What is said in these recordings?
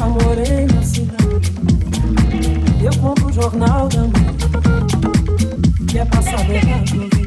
amorei na cidade. Eu compro o jornal da manhã, que é passado errado.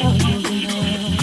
Oh, oh, oh.